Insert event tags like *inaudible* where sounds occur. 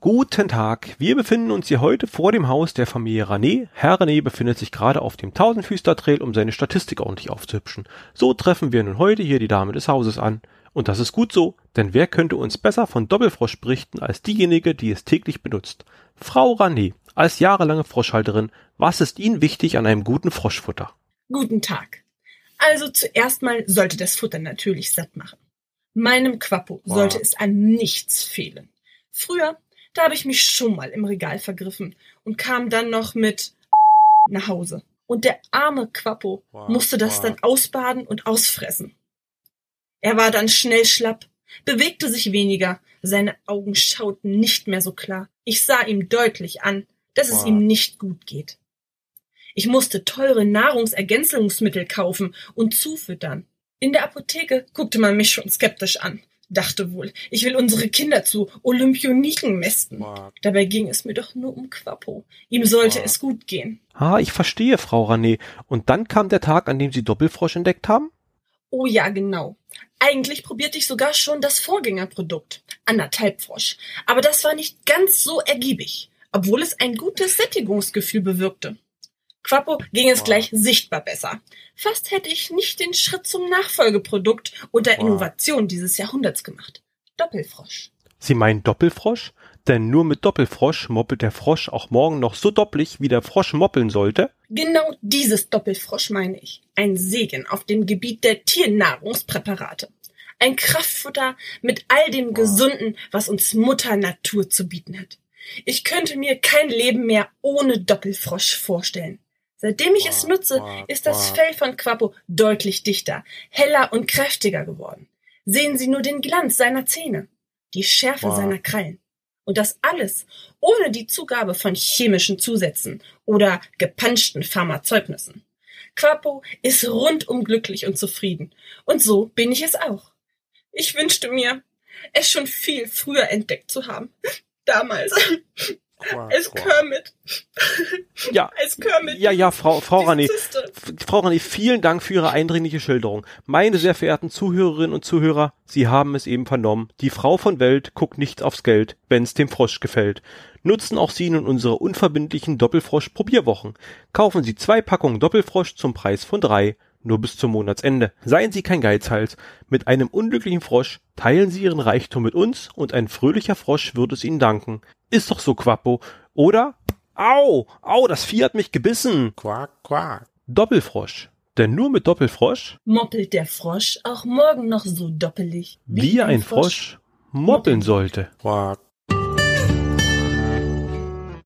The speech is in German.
Guten Tag. Wir befinden uns hier heute vor dem Haus der Familie René. Herr René befindet sich gerade auf dem Tausendfüßler-Trail, um seine Statistik ordentlich aufzuhübschen. So treffen wir nun heute hier die Dame des Hauses an. Und das ist gut so, denn wer könnte uns besser von Doppelfrosch berichten als diejenige, die es täglich benutzt? Frau René, als jahrelange Froschhalterin, was ist Ihnen wichtig an einem guten Froschfutter? Guten Tag. Also zuerst mal sollte das Futter natürlich satt machen. Meinem Quappo sollte Wow. es an nichts fehlen. Früher da habe ich mich schon mal im Regal vergriffen und kam dann noch mit nach Hause. Und der arme Quappo Wow, musste das wow. dann ausbaden und ausfressen. Er war dann schnell schlapp, bewegte sich weniger, seine Augen schauten nicht mehr so klar. Ich sah ihm deutlich an, dass es Wow. ihm nicht gut geht. Ich musste teure Nahrungsergänzungsmittel kaufen und zufüttern. In der Apotheke guckte man mich schon skeptisch an dachte wohl, ich will unsere Kinder zu Olympioniken mästen. Dabei ging es mir doch nur um Quappo. Ihm sollte Wow. es gut gehen. Ah, ich verstehe, Frau René. Und dann kam der Tag, an dem Sie Doppelfrosch entdeckt haben? Oh ja, genau. Eigentlich probierte ich sogar schon das Vorgängerprodukt, anderthalb Frosch. Aber das war nicht ganz so ergiebig, obwohl es ein gutes Sättigungsgefühl bewirkte. Quappo ging es Wow. gleich sichtbar besser. Fast hätte ich nicht den Schritt zum Nachfolgeprodukt und der Wow. Innovation dieses Jahrhunderts gemacht. Doppelfrosch. Sie meinen Doppelfrosch? Denn nur mit Doppelfrosch moppelt der Frosch auch morgen noch so doppelig, wie der Frosch moppeln sollte? Genau dieses Doppelfrosch meine ich. Ein Segen auf dem Gebiet der Tiernahrungspräparate. Ein Kraftfutter mit all dem Gesunden, was uns Mutter Natur zu bieten hat. Ich könnte mir kein Leben mehr ohne Doppelfrosch vorstellen. Seitdem ich es nutze, ist das Fell von Quappo deutlich dichter, heller und kräftiger geworden. Sehen Sie nur den Glanz seiner Zähne, die Schärfe seiner Krallen. Und das alles ohne die Zugabe von chemischen Zusätzen oder gepanschten Pharmazeugnissen. Quappo ist rundum glücklich und zufrieden. Und so bin ich es auch. Ich wünschte mir, es schon viel früher entdeckt zu haben. *laughs* Damals, als Kermit. *laughs* Ja, Als Kermit. ja, ja, Frau, Frau. F- Frau René, vielen Dank für Ihre eindringliche Schilderung. Meine sehr verehrten Zuhörerinnen und Zuhörer, Sie haben es eben vernommen. Die Frau von Welt guckt nicht aufs Geld, wenn's dem Frosch gefällt. Nutzen auch Sie nun unsere unverbindlichen Doppelfrosch-Probierwochen. Kaufen Sie zwei Packungen Doppelfrosch zum Preis von drei. Nur bis zum Monatsende. Seien Sie kein Geizhals. Mit einem unglücklichen Frosch teilen Sie Ihren Reichtum mit uns und ein fröhlicher Frosch wird es Ihnen danken. Ist doch so, Quappo. Oder? Au! Au, das Vieh hat mich gebissen! Quack, quack. Doppelfrosch. Denn nur mit Doppelfrosch, Moppelt der Frosch auch morgen noch so doppelig, wie ein Frosch moppeln sollte. Quack,